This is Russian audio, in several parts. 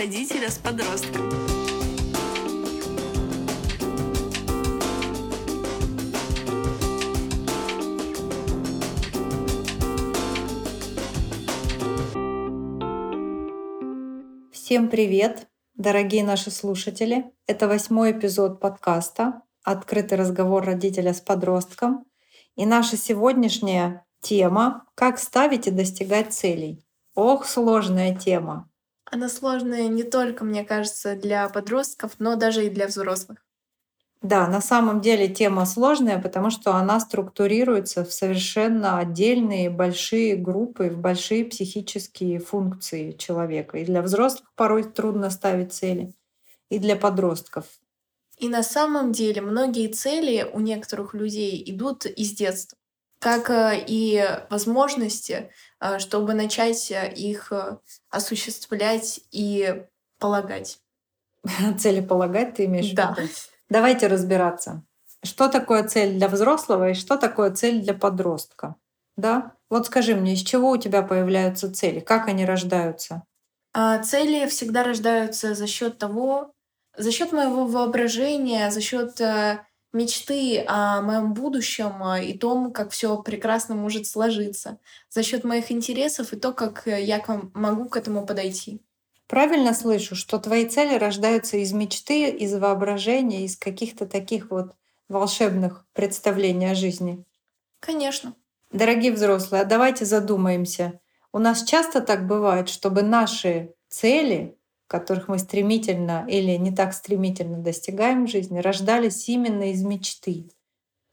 родителя с подростком. Всем привет, дорогие наши слушатели. Это восьмой эпизод подкаста «Открытый разговор родителя с подростком». И наша сегодняшняя тема «Как ставить и достигать целей». Ох, сложная тема. Она сложная не только, мне кажется, для подростков, но даже и для взрослых. Да, на самом деле тема сложная, потому что она структурируется в совершенно отдельные большие группы, в большие психические функции человека. И для взрослых порой трудно ставить цели, и для подростков. И на самом деле многие цели у некоторых людей идут из детства, как э, и возможности, чтобы начать э, их осуществлять и полагать. Цели полагать ты имеешь да. в виду? Давайте разбираться. Что такое цель для взрослого и что такое цель для подростка? Да? Вот скажи мне, из чего у тебя появляются цели? Как они рождаются? А, цели всегда рождаются за счет того, за счет моего воображения, за счет э, мечты о моем будущем э, и том, как все прекрасно может сложиться, за счет моих интересов и то, как э, я могу к этому подойти. Правильно слышу, что твои цели рождаются из мечты, из воображения, из каких-то таких вот волшебных представлений о жизни? Конечно. Дорогие взрослые, а давайте задумаемся. У нас часто так бывает, чтобы наши цели, которых мы стремительно или не так стремительно достигаем в жизни, рождались именно из мечты.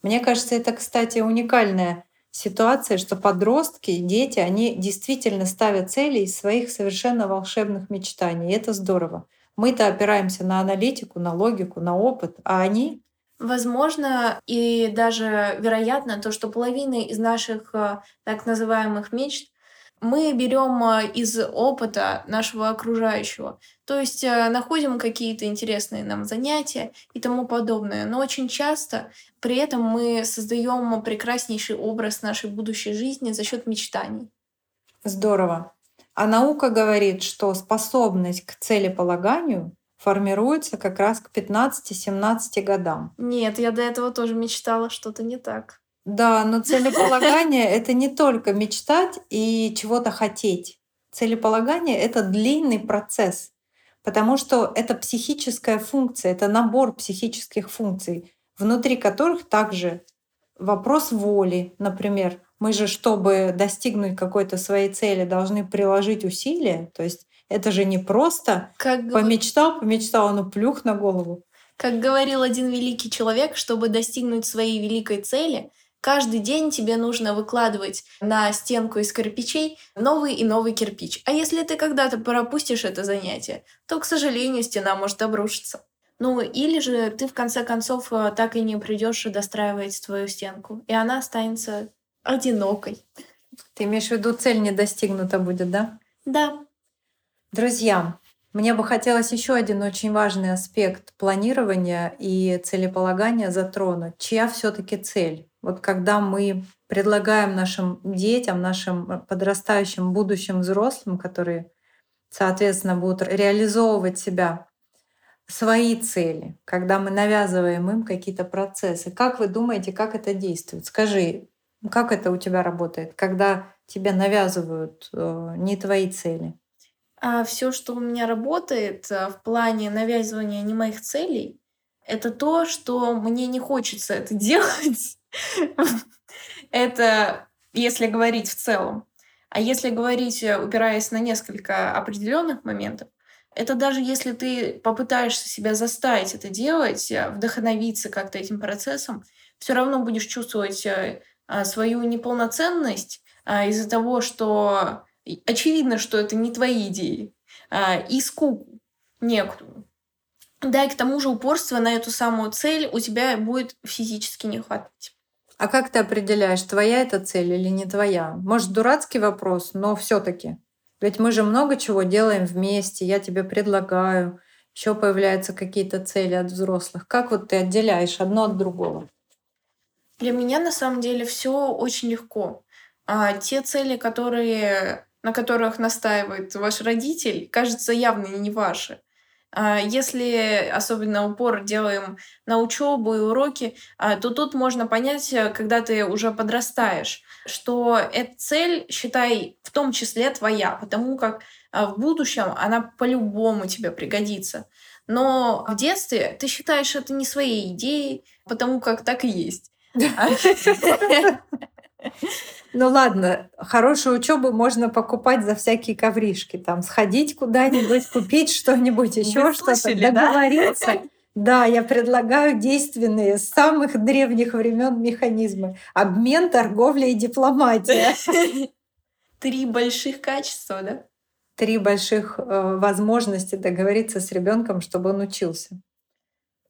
Мне кажется, это, кстати, уникальная ситуация, что подростки, дети, они действительно ставят цели из своих совершенно волшебных мечтаний. И это здорово. Мы-то опираемся на аналитику, на логику, на опыт, а они Возможно, и даже вероятно то, что половина из наших э, так называемых мечт мы берем а, из опыта нашего окружающего. То есть э, находим какие-то интересные нам занятия и тому подобное. Но очень часто при этом мы создаем прекраснейший образ нашей будущей жизни за счет мечтаний. Здорово. А наука говорит, что способность к целеполаганию формируется как раз к 15-17 годам. Нет, я до этого тоже мечтала, что-то не так. Да, но целеполагание — это не только мечтать и чего-то хотеть. Целеполагание — это длинный процесс, потому что это психическая функция, это набор психических функций, внутри которых также вопрос воли, например. Мы же, чтобы достигнуть какой-то своей цели, должны приложить усилия. То есть это же не просто как помечтал, помечтал, ну плюх на голову. Как говорил один великий человек, чтобы достигнуть своей великой цели, Каждый день тебе нужно выкладывать на стенку из кирпичей новый и новый кирпич. А если ты когда-то пропустишь это занятие, то, к сожалению, стена может обрушиться. Ну, или же ты в конце концов э, так и не придешь достраивать твою стенку, и она останется одинокой. Ты имеешь в виду, цель не достигнута будет, да? Да. Друзья, мне бы хотелось еще один очень важный аспект планирования и целеполагания затронуть. Чья все-таки цель? Вот когда мы предлагаем нашим детям, нашим э, подрастающим будущим взрослым, которые, соответственно, будут реализовывать себя, свои цели, когда мы навязываем им какие-то процессы. Как вы думаете, как это действует? Скажи, как это у тебя работает, когда тебе навязывают э, не твои цели? А все, что у меня работает э, в плане навязывания не моих целей, это то, что мне не хочется это делать. Это если говорить в целом. А если говорить, э, упираясь на несколько определенных моментов, это даже если ты попытаешься себя заставить это делать, э, вдохновиться как-то этим процессом, все равно будешь чувствовать э, а, свою неполноценность а, из-за того, что очевидно, что это не твои идеи, а, и скуку некоторую. Да, и к тому же упорство на эту самую цель у тебя будет физически не хватать. А как ты определяешь, твоя это цель или не твоя? Может, дурацкий вопрос, но все таки Ведь мы же много чего делаем вместе, я тебе предлагаю, еще появляются какие-то цели от взрослых. Как вот ты отделяешь одно от другого? Для меня на самом деле все очень легко. А те цели, которые на которых настаивает ваш родитель, кажется, явно не ваши. А если особенно упор делаем на учебу и уроки, а, то тут можно понять, э, когда ты уже подрастаешь, что эта цель, считай, в том числе твоя, потому как а, в будущем она по-любому тебе пригодится. Но в детстве ты считаешь это не своей идеей, потому как так и есть. Ну ладно, хорошую учебу можно покупать за всякие ковришки. Там сходить куда-нибудь, купить что-нибудь, еще что-то, договориться. Да, я предлагаю действенные с самых древних времен механизмы. Обмен, торговля и дипломатия. Три больших качества, да? Три больших э, возможности договориться с ребенком, чтобы он учился.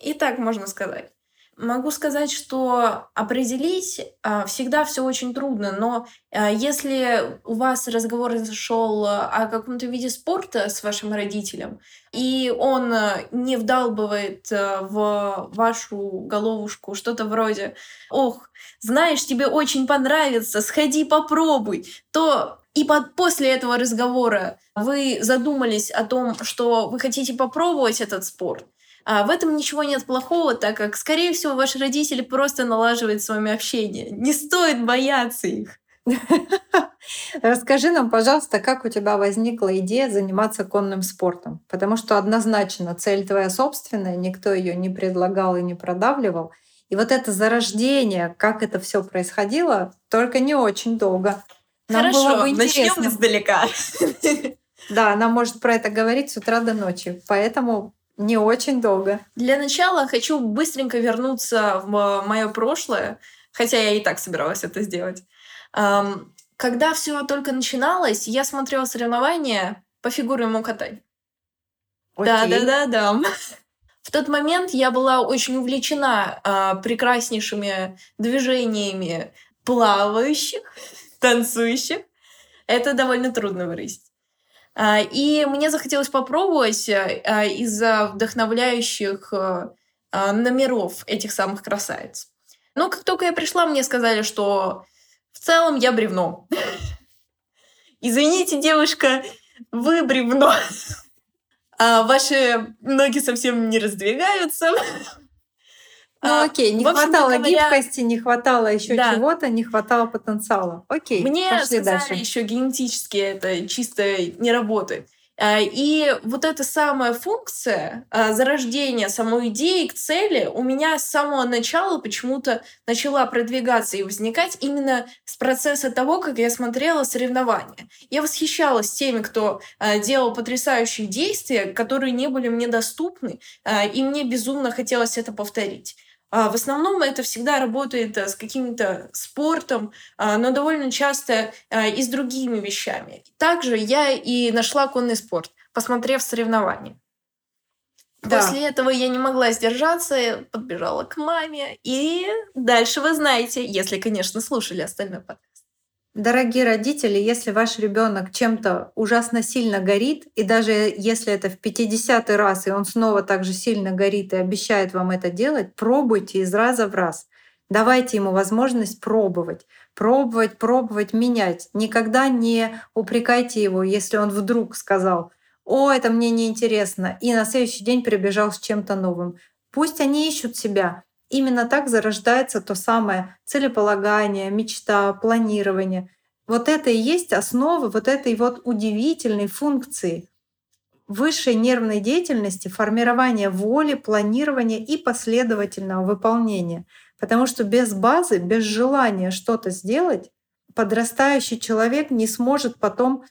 И так можно сказать. Могу сказать, что определить а, всегда все очень трудно, но а, если у вас разговор зашел о каком-то виде спорта с вашим родителем, и он не вдалбывает а, в вашу головушку что-то вроде «Ох, знаешь, тебе очень понравится, сходи попробуй», то и под, после этого разговора вы задумались о том, что вы хотите попробовать этот спорт, а в этом ничего нет плохого, так как, скорее всего, ваши родители просто налаживают с вами общение. Не стоит бояться их. Расскажи нам, пожалуйста, как у тебя возникла идея заниматься конным спортом? Потому что однозначно цель твоя собственная, никто ее не предлагал и не продавливал. И вот это зарождение, как это все происходило, только не очень долго. Нам Хорошо, было бы начнем издалека. Да, она может про это говорить с утра до ночи. Поэтому не очень долго. Для начала хочу быстренько вернуться в мое прошлое, хотя я и так собиралась это сделать. Когда все только начиналось, я смотрела соревнования по фигурному катанию. Да, да, да, да. В тот момент я была очень увлечена э, прекраснейшими движениями плавающих, танцующих. Это довольно трудно выразить. А, и мне захотелось попробовать а, из-за вдохновляющих э, а, номеров этих самых красавиц. Но как только я пришла, мне сказали, что в целом я бревно. Извините, девушка, вы бревно. Ваши ноги совсем не раздвигаются. Ну а, окей, не хватало говоря, гибкости, не хватало еще да. чего-то, не хватало потенциала. Окей, Мне пошли сказали дальше. еще генетически это чисто не работает. А, и вот эта самая функция а, зарождения самой идеи к цели у меня с самого начала почему-то начала продвигаться и возникать именно с процесса того, как я смотрела соревнования. Я восхищалась теми, кто делал потрясающие действия, которые не были мне доступны, и мне безумно хотелось это повторить. А, в основном это всегда работает э, с каким-то спортом, а, но довольно часто а, и с другими вещами. Также я и нашла конный спорт, посмотрев соревнования. Да. После этого я не могла сдержаться, подбежала к маме. И дальше вы знаете, если, конечно, слушали остальной подкаст. Дорогие родители, если ваш ребенок чем-то ужасно сильно горит, и даже если это в 50 раз, и он снова так же сильно горит и обещает вам это делать, пробуйте из раза в раз. Давайте ему возможность пробовать, пробовать, пробовать, менять. Никогда не упрекайте его, если он вдруг сказал, «О, это мне неинтересно», и на следующий день прибежал с чем-то новым. Пусть они ищут себя, Именно так зарождается то самое целеполагание, мечта, планирование. Вот это и есть основа вот этой вот удивительной функции высшей нервной деятельности, формирования воли, планирования и последовательного выполнения. Потому что без базы, без желания что-то сделать, подрастающий человек не сможет потом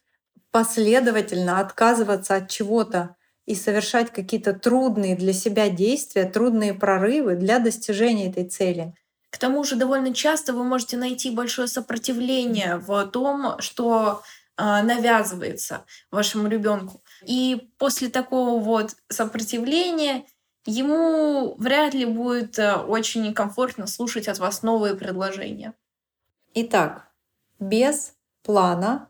последовательно отказываться от чего-то, и совершать какие-то трудные для себя действия, трудные прорывы для достижения этой цели. К тому же довольно часто вы можете найти большое сопротивление в том, что э, навязывается вашему ребенку. И после такого вот сопротивления ему вряд ли будет э, очень комфортно слушать от вас новые предложения. Итак, без плана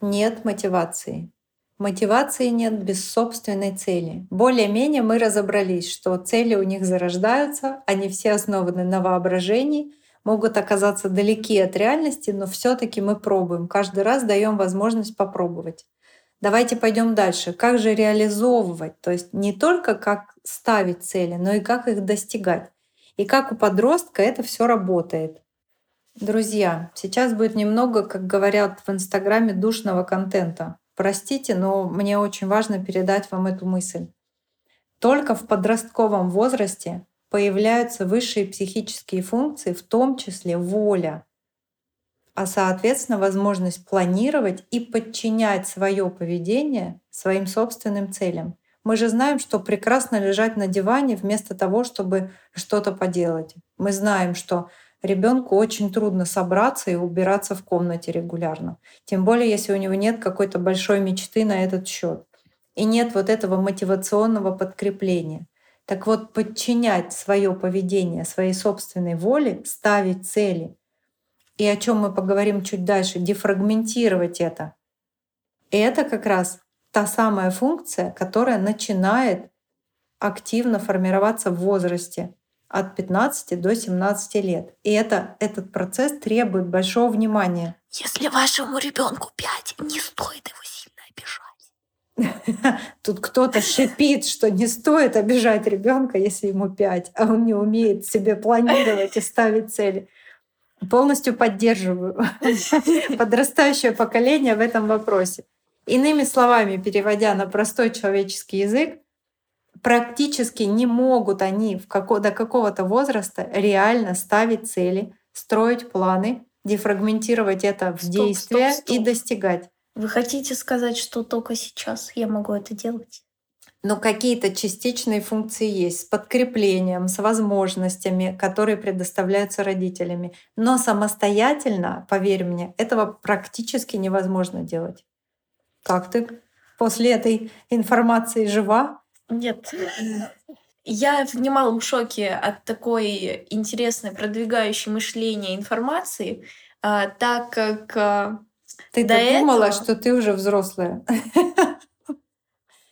нет мотивации. Мотивации нет без собственной цели. Более-менее мы разобрались, что цели у них зарождаются, они все основаны на воображении. могут оказаться далеки от реальности, но все-таки мы пробуем. Каждый раз даем возможность попробовать. Давайте пойдем дальше. Как же реализовывать? То есть не только как ставить цели, но и как их достигать. И как у подростка это все работает. Друзья, сейчас будет немного, как говорят в Инстаграме, душного контента. Простите, но мне очень важно передать вам эту мысль. Только в подростковом возрасте появляются высшие психические функции, в том числе воля, а соответственно возможность планировать и подчинять свое поведение своим собственным целям. Мы же знаем, что прекрасно лежать на диване вместо того, чтобы что-то поделать. Мы знаем, что ребенку очень трудно собраться и убираться в комнате регулярно. Тем более, если у него нет какой-то большой мечты на этот счет. И нет вот этого мотивационного подкрепления. Так вот, подчинять свое поведение своей собственной воле, ставить цели, и о чем мы поговорим чуть дальше, дефрагментировать это. И это как раз та самая функция, которая начинает активно формироваться в возрасте от 15 до 17 лет. И это, этот процесс требует большого внимания. Если вашему ребенку 5, не стоит его сильно обижать. Тут кто-то шипит, что не стоит обижать ребенка, если ему 5, а он не умеет себе планировать и ставить цели. Полностью поддерживаю подрастающее поколение в этом вопросе. Иными словами, переводя на простой человеческий язык, практически не могут они в како- до какого-то возраста реально ставить цели, строить планы, дефрагментировать это в стоп, действия стоп, стоп. и достигать. Вы хотите сказать, что только сейчас я могу это делать? Но какие-то частичные функции есть с подкреплением, с возможностями, которые предоставляются родителями. Но самостоятельно, поверь мне, этого практически невозможно делать. Как ты после этой информации жива? Нет. Я в немалом шоке от такой интересной, продвигающей мышление информации, а, так как а, ты до думала, этого... что ты уже взрослая.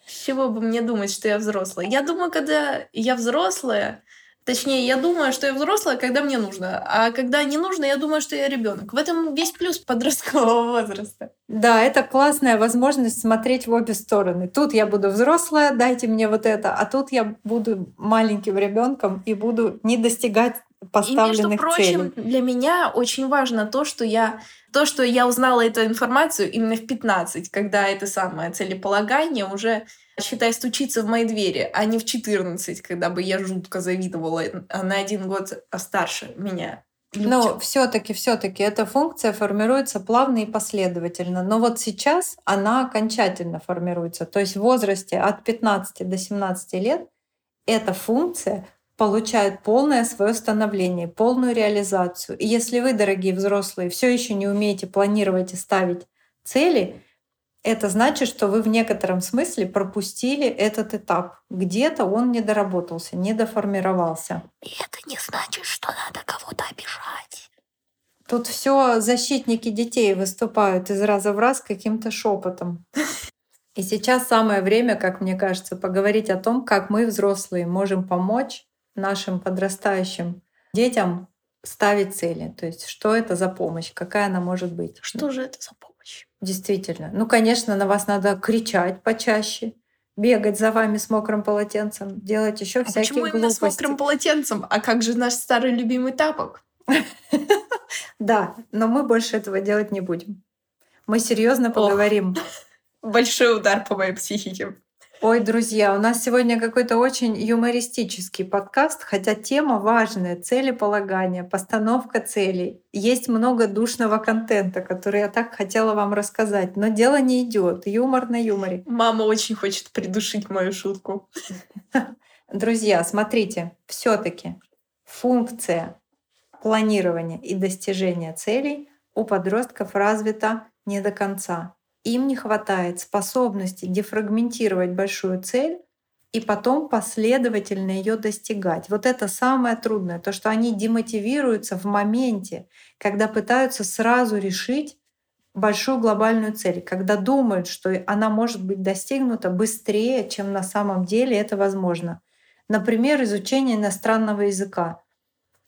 С чего бы мне думать, что я взрослая? Я думаю, когда я взрослая, Точнее, я думаю, что я взрослая, когда мне нужно. А когда не нужно, я думаю, что я ребенок. В этом весь плюс подросткового возраста. Да, это классная возможность смотреть в обе стороны. Тут я буду взрослая, дайте мне вот это, а тут я буду маленьким ребенком и буду не достигать поставленных и, между прочим, целей. для меня очень важно то, что я то, что я узнала эту информацию именно в 15, когда это самое целеполагание уже считай, стучится в мои двери, а не в 14, когда бы я жутко завидовала а на один год старше меня. Но все-таки, все-таки эта функция формируется плавно и последовательно. Но вот сейчас она окончательно формируется. То есть в возрасте от 15 до 17 лет эта функция получает полное свое становление, полную реализацию. И если вы, дорогие взрослые, все еще не умеете планировать и ставить цели, это значит, что вы в некотором смысле пропустили этот этап. Где-то он не доработался, не доформировался. И это не значит, что надо кого-то обижать. Тут все защитники детей выступают из раза в раз каким-то шепотом. И сейчас самое время, как мне кажется, поговорить о том, как мы, взрослые, можем помочь нашим подрастающим детям ставить цели. То есть, что это за помощь, какая она может быть. Что же это за помощь? Действительно. Ну, конечно, на вас надо кричать почаще, бегать за вами с мокрым полотенцем, делать еще а всякие почему глупости. именно с мокрым полотенцем? А как же наш старый любимый тапок? Да, но мы больше этого делать не будем. Мы серьезно поговорим. Большой удар по моей психике. Ой, друзья, у нас сегодня какой-то очень юмористический подкаст, хотя тема важная, целеполагание, постановка целей. Есть много душного контента, который я так хотела вам рассказать, но дело не идет. Юмор на юморе. Мама очень хочет придушить мою шутку. Друзья, смотрите, все-таки функция планирования и достижения целей у подростков развита не до конца им не хватает способности дефрагментировать большую цель и потом последовательно ее достигать. Вот это самое трудное, то, что они демотивируются в моменте, когда пытаются сразу решить большую глобальную цель, когда думают, что она может быть достигнута быстрее, чем на самом деле это возможно. Например, изучение иностранного языка.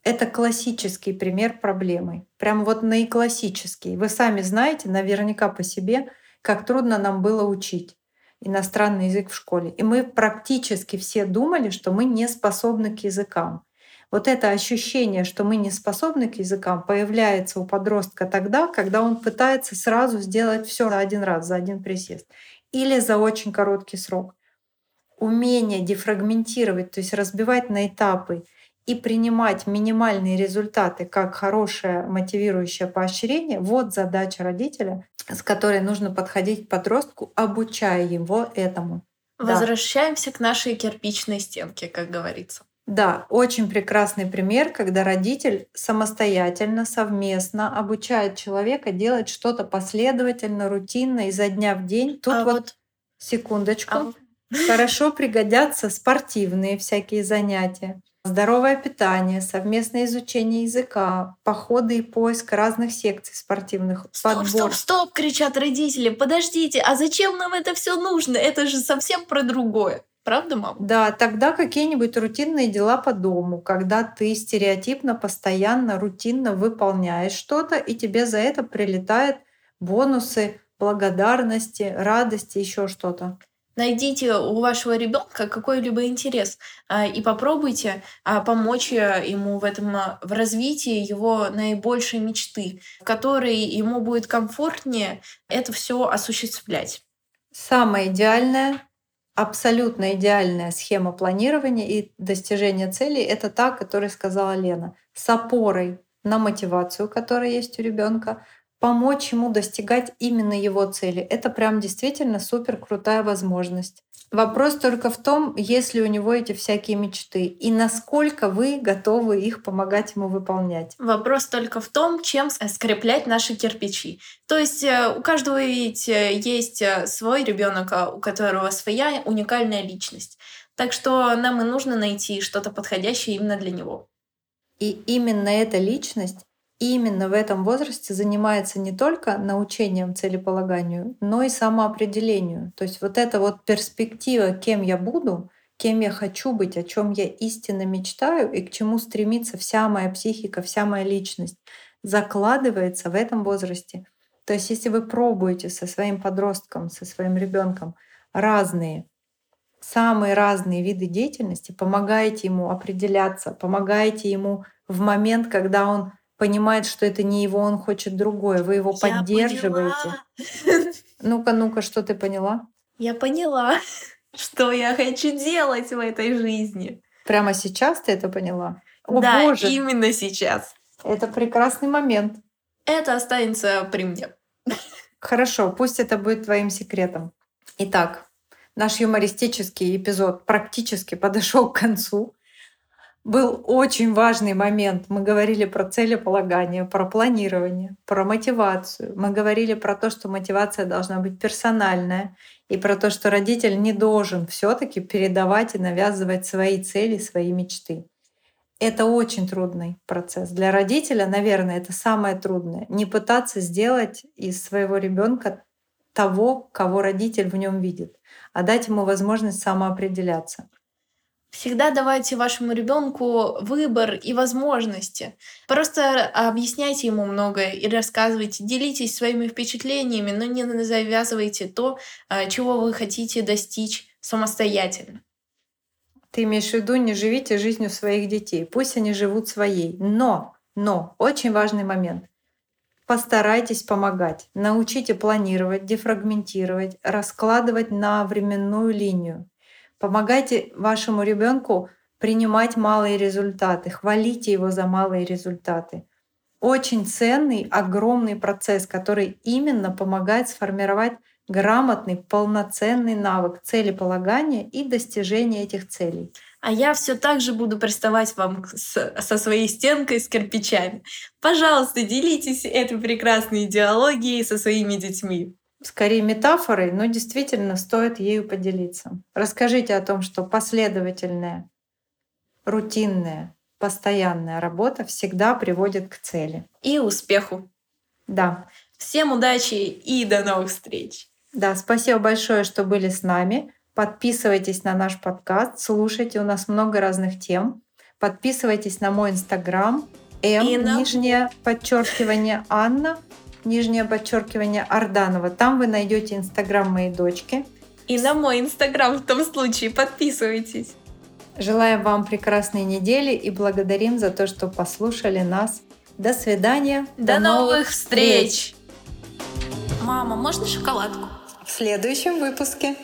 Это классический пример проблемы. Прям вот наиклассический. Вы сами знаете наверняка по себе, как трудно нам было учить иностранный язык в школе. И мы практически все думали, что мы не способны к языкам. Вот это ощущение, что мы не способны к языкам, появляется у подростка тогда, когда он пытается сразу сделать все за один раз, за один присест или за очень короткий срок. Умение дефрагментировать, то есть разбивать на этапы и принимать минимальные результаты как хорошее мотивирующее поощрение, вот задача родителя, с которой нужно подходить к подростку, обучая его этому. Возвращаемся да. к нашей кирпичной стенке, как говорится. Да, очень прекрасный пример, когда родитель самостоятельно, совместно обучает человека делать что-то последовательно, рутинно, изо дня в день. Тут а вот, вот секундочку. А... Хорошо пригодятся спортивные всякие занятия, здоровое питание, совместное изучение языка, походы и поиск разных секций спортивных. Стоп, подбор. стоп, стоп, кричат родители. Подождите, а зачем нам это все нужно? Это же совсем про другое. Правда, мам? Да, тогда какие-нибудь рутинные дела по дому, когда ты стереотипно, постоянно, рутинно выполняешь что-то, и тебе за это прилетает бонусы, благодарности, радости, еще что-то. Найдите у вашего ребенка какой-либо интерес а, и попробуйте а, помочь э, ему в этом а, в развитии его наибольшей мечты, в которой ему будет комфортнее это все осуществлять. Самое идеальное абсолютно идеальная схема планирования и достижения целей — это та, которую сказала Лена, с опорой на мотивацию, которая есть у ребенка, помочь ему достигать именно его цели. Это прям действительно супер крутая возможность. Вопрос только в том, есть ли у него эти всякие мечты и насколько вы готовы их помогать ему выполнять. Вопрос только в том, чем скреплять наши кирпичи. То есть э, у каждого ведь э, есть э, свой ребенок, а у которого своя уникальная личность. Так что нам и нужно найти что-то подходящее именно для него. И именно эта личность именно в этом возрасте занимается не только научением целеполаганию, но и самоопределению. То есть вот эта вот перспектива, кем я буду, кем я хочу быть, о чем я истинно мечтаю и к чему стремится вся моя психика, вся моя личность, закладывается в этом возрасте. То есть если вы пробуете со своим подростком, со своим ребенком разные, самые разные виды деятельности, помогаете ему определяться, помогаете ему в момент, когда он понимает, что это не его, он хочет другое. Вы его Я поддерживаете. Ну-ка, ну-ка, что ты поняла? Я поняла, что я хочу делать в этой жизни. Прямо сейчас ты это поняла? О, да, Боже. именно сейчас. Это прекрасный момент. Это останется при мне. Хорошо, пусть это будет твоим секретом. Итак, наш юмористический эпизод практически подошел к концу был очень важный момент. Мы говорили про целеполагание, про планирование, про мотивацию. Мы говорили про то, что мотивация должна быть персональная, и про то, что родитель не должен все таки передавать и навязывать свои цели, свои мечты. Это очень трудный процесс. Для родителя, наверное, это самое трудное. Не пытаться сделать из своего ребенка того, кого родитель в нем видит, а дать ему возможность самоопределяться. Всегда давайте вашему ребенку выбор и возможности. Просто объясняйте ему многое и рассказывайте, делитесь своими впечатлениями, но не завязывайте то, а, чего вы хотите достичь самостоятельно. Ты имеешь в виду, не живите жизнью своих детей, пусть они живут своей. Но, но, очень важный момент. Постарайтесь помогать. Научите планировать, дефрагментировать, раскладывать на временную линию. Помогайте вашему ребенку принимать малые результаты, хвалите его за малые результаты. Очень ценный, огромный процесс, который именно помогает сформировать грамотный, полноценный навык целеполагания и достижения этих целей. А я все так же буду приставать вам с, со своей стенкой с кирпичами. Пожалуйста, делитесь этой прекрасной идеологией со своими детьми скорее метафорой, но действительно стоит ею поделиться. Расскажите о том, что последовательная, рутинная, постоянная работа всегда приводит к цели. И успеху. Да. Всем удачи и до новых встреч. Да, спасибо большое, что были с нами. Подписывайтесь на наш подкаст, слушайте, у нас много разных тем. Подписывайтесь на мой инстаграм М, на- нижнее подчеркивание Анна, нижнее подчеркивание Арданова. Там вы найдете инстаграм моей дочки. И на мой инстаграм в том случае подписывайтесь. Желаем вам прекрасной недели и благодарим за то, что послушали нас. До свидания. До, новых встреч! Мама, можно шоколадку? В следующем выпуске.